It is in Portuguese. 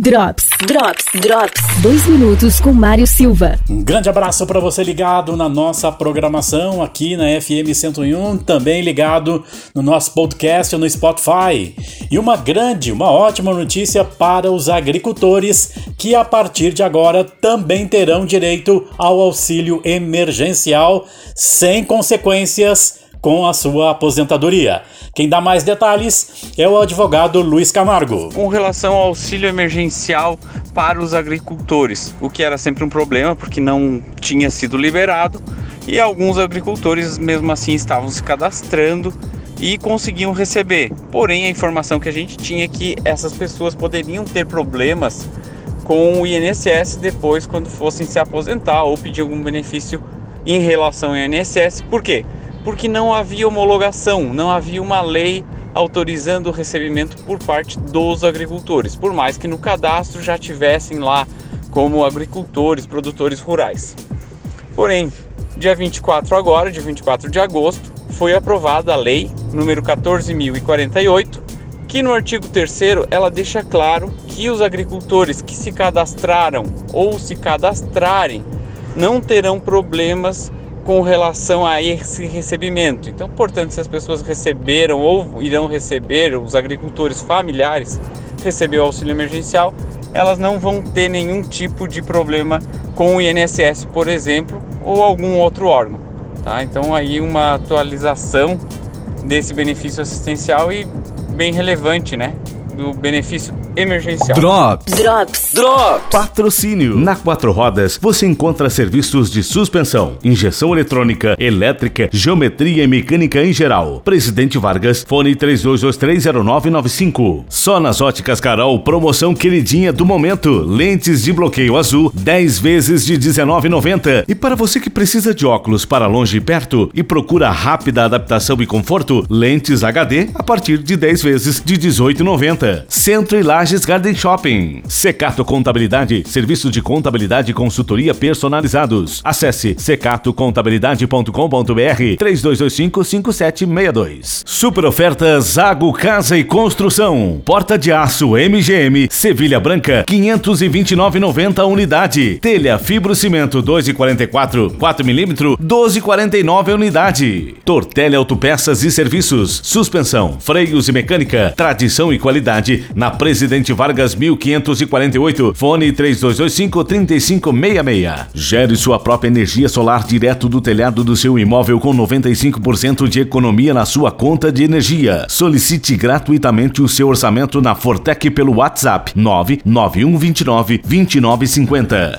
Drops, Drops, Drops. Dois minutos com Mário Silva. Um grande abraço para você ligado na nossa programação aqui na FM 101, também ligado no nosso podcast no Spotify. E uma grande, uma ótima notícia para os agricultores que a partir de agora também terão direito ao auxílio emergencial sem consequências com a sua aposentadoria. Quem dá mais detalhes é o advogado Luiz Camargo. Com relação ao auxílio emergencial para os agricultores, o que era sempre um problema porque não tinha sido liberado e alguns agricultores mesmo assim estavam se cadastrando e conseguiam receber. Porém, a informação que a gente tinha é que essas pessoas poderiam ter problemas com o INSS depois quando fossem se aposentar ou pedir algum benefício em relação ao INSS. Por quê? Porque não havia homologação, não havia uma lei autorizando o recebimento por parte dos agricultores, por mais que no cadastro já tivessem lá como agricultores, produtores rurais. Porém, dia 24 agora, dia 24 de agosto, foi aprovada a lei número 14048, que no artigo 3 ela deixa claro que os agricultores que se cadastraram ou se cadastrarem não terão problemas com relação a esse recebimento. Então, portanto, se as pessoas receberam ou irão receber, os agricultores familiares receber o auxílio emergencial, elas não vão ter nenhum tipo de problema com o INSS, por exemplo, ou algum outro órgão. Tá? Então, aí uma atualização desse benefício assistencial e bem relevante, né? Do benefício emergencial. Drops. Drops. Drops. Patrocínio. Na Quatro Rodas você encontra serviços de suspensão, injeção eletrônica, elétrica, geometria e mecânica em geral. Presidente Vargas, fone 32230995. Só nas óticas Carol, promoção queridinha do momento. Lentes de bloqueio azul, 10 vezes de 19,90. E para você que precisa de óculos para longe e perto e procura rápida adaptação e conforto, lentes HD a partir de 10 vezes de 18,90. Centro e Lages Garden Shopping. Secato Contabilidade, serviço de contabilidade e consultoria personalizados. Acesse secatocontabilidade.com.br 32255762. Super ofertas Zago Casa e Construção. Porta de aço MGM, Sevilha Branca, 529,90 unidade. Telha fibrocimento 2,44, 4 mm, 12,49 unidade. Tortelli Autopeças e Serviços, suspensão, freios e mecânica, tradição e qualidade na Presidente Presidente Vargas 1548, fone 3225-3566. Gere sua própria energia solar direto do telhado do seu imóvel com 95% de economia na sua conta de energia. Solicite gratuitamente o seu orçamento na Fortec pelo WhatsApp 99129 2950.